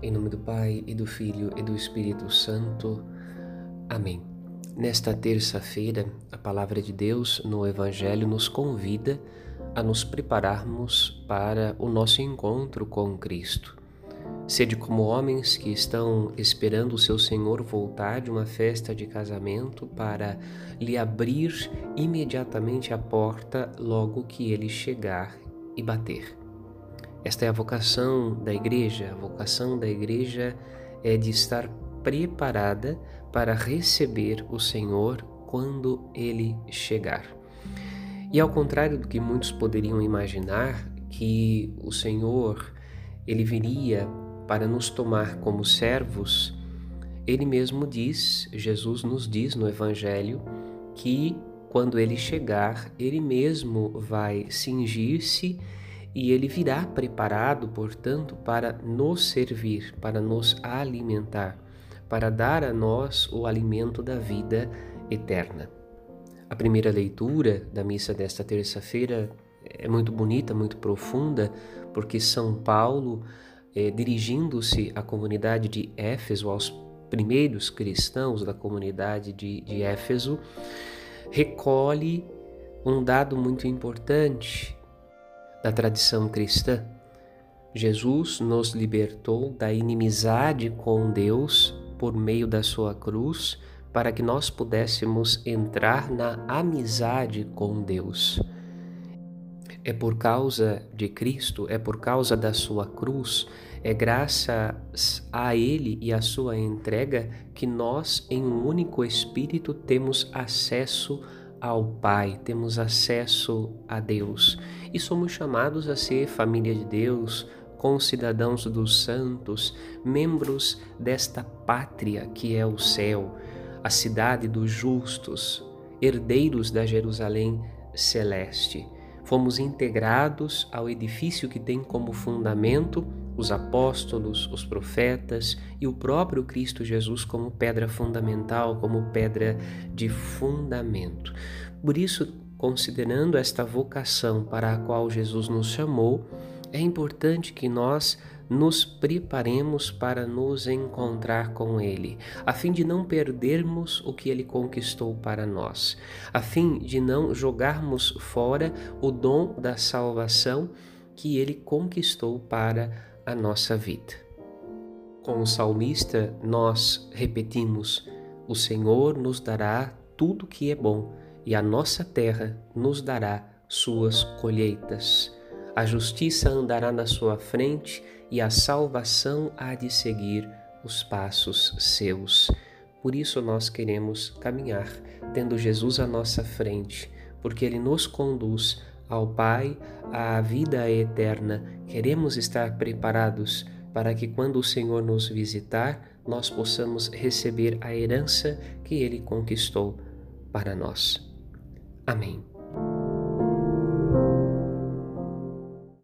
Em nome do Pai e do Filho e do Espírito Santo. Amém. Nesta terça-feira, a palavra de Deus no Evangelho nos convida a nos prepararmos para o nosso encontro com Cristo. Sede como homens que estão esperando o seu Senhor voltar de uma festa de casamento para lhe abrir imediatamente a porta logo que ele chegar e bater. Esta é a vocação da igreja. A vocação da igreja é de estar preparada para receber o Senhor quando ele chegar. E ao contrário do que muitos poderiam imaginar, que o Senhor ele viria para nos tomar como servos, ele mesmo diz, Jesus nos diz no evangelho que quando ele chegar, ele mesmo vai cingir-se e ele virá preparado, portanto, para nos servir, para nos alimentar, para dar a nós o alimento da vida eterna. A primeira leitura da missa desta terça-feira é muito bonita, muito profunda, porque São Paulo, eh, dirigindo-se à comunidade de Éfeso, aos primeiros cristãos da comunidade de, de Éfeso, recolhe um dado muito importante da tradição cristã. Jesus nos libertou da inimizade com Deus por meio da sua cruz, para que nós pudéssemos entrar na amizade com Deus. É por causa de Cristo, é por causa da sua cruz, é graças a Ele e a sua entrega que nós, em um único Espírito, temos acesso ao Pai, temos acesso a Deus e somos chamados a ser família de Deus, concidadãos dos santos, membros desta pátria que é o céu, a cidade dos justos, herdeiros da Jerusalém celeste. Fomos integrados ao edifício que tem como fundamento os apóstolos, os profetas e o próprio Cristo Jesus como pedra fundamental, como pedra de fundamento. Por isso, considerando esta vocação para a qual Jesus nos chamou, é importante que nós nos preparemos para nos encontrar com Ele, a fim de não perdermos o que Ele conquistou para nós, a fim de não jogarmos fora o dom da salvação que Ele conquistou para a nossa vida. Com o salmista, nós repetimos: O Senhor nos dará tudo que é bom e a nossa terra nos dará suas colheitas. A justiça andará na sua frente e a salvação há de seguir os passos seus. Por isso nós queremos caminhar, tendo Jesus à nossa frente, porque Ele nos conduz ao Pai, à vida eterna. Queremos estar preparados para que, quando o Senhor nos visitar, nós possamos receber a herança que Ele conquistou para nós. Amém.